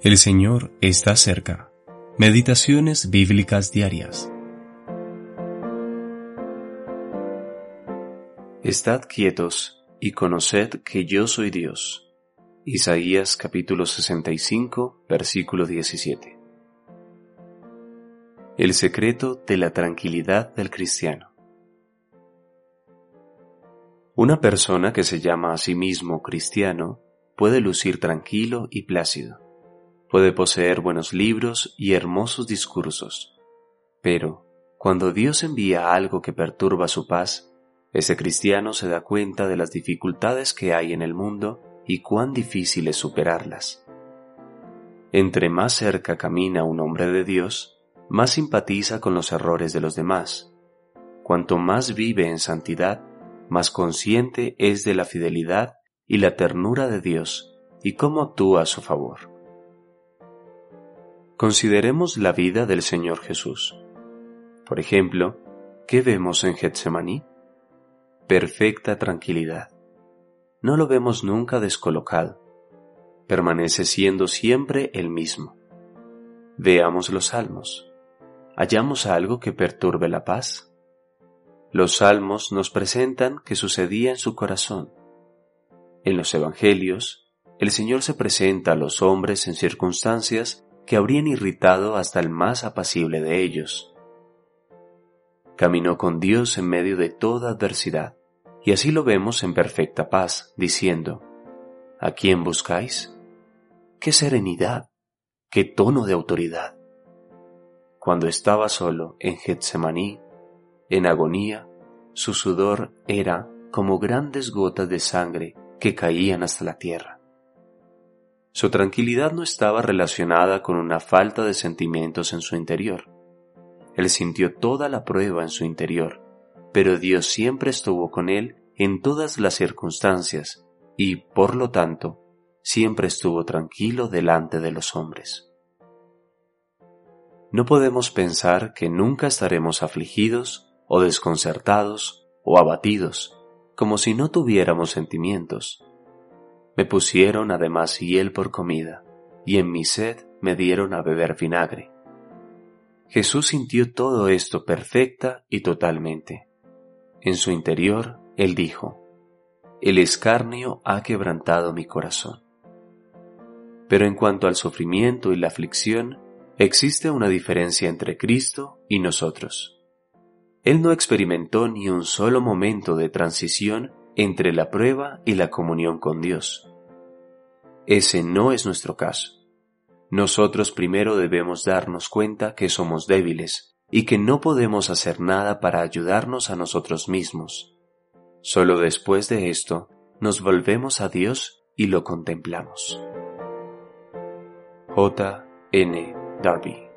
El Señor está cerca. Meditaciones bíblicas diarias. Estad quietos y conoced que yo soy Dios. Isaías capítulo 65, versículo 17. El secreto de la tranquilidad del cristiano. Una persona que se llama a sí mismo cristiano puede lucir tranquilo y plácido Puede poseer buenos libros y hermosos discursos, pero cuando Dios envía algo que perturba su paz, ese cristiano se da cuenta de las dificultades que hay en el mundo y cuán difícil es superarlas. Entre más cerca camina un hombre de Dios, más simpatiza con los errores de los demás. Cuanto más vive en santidad, más consciente es de la fidelidad y la ternura de Dios y cómo actúa a su favor. Consideremos la vida del Señor Jesús. Por ejemplo, ¿qué vemos en Getsemaní? Perfecta tranquilidad. No lo vemos nunca descolocado. Permanece siendo siempre el mismo. Veamos los salmos. ¿Hallamos algo que perturbe la paz? Los salmos nos presentan que sucedía en su corazón. En los evangelios, el Señor se presenta a los hombres en circunstancias que habrían irritado hasta el más apacible de ellos. Caminó con Dios en medio de toda adversidad, y así lo vemos en perfecta paz, diciendo, ¿A quién buscáis? ¡Qué serenidad! ¡Qué tono de autoridad! Cuando estaba solo en Getsemaní, en agonía, su sudor era como grandes gotas de sangre que caían hasta la tierra. Su tranquilidad no estaba relacionada con una falta de sentimientos en su interior. Él sintió toda la prueba en su interior, pero Dios siempre estuvo con él en todas las circunstancias y, por lo tanto, siempre estuvo tranquilo delante de los hombres. No podemos pensar que nunca estaremos afligidos o desconcertados o abatidos, como si no tuviéramos sentimientos, me pusieron además hiel por comida, y en mi sed me dieron a beber vinagre. Jesús sintió todo esto perfecta y totalmente. En su interior, Él dijo, El escarnio ha quebrantado mi corazón. Pero en cuanto al sufrimiento y la aflicción, existe una diferencia entre Cristo y nosotros. Él no experimentó ni un solo momento de transición entre la prueba y la comunión con Dios. Ese no es nuestro caso. Nosotros primero debemos darnos cuenta que somos débiles y que no podemos hacer nada para ayudarnos a nosotros mismos. Solo después de esto nos volvemos a Dios y lo contemplamos. J. N. Darby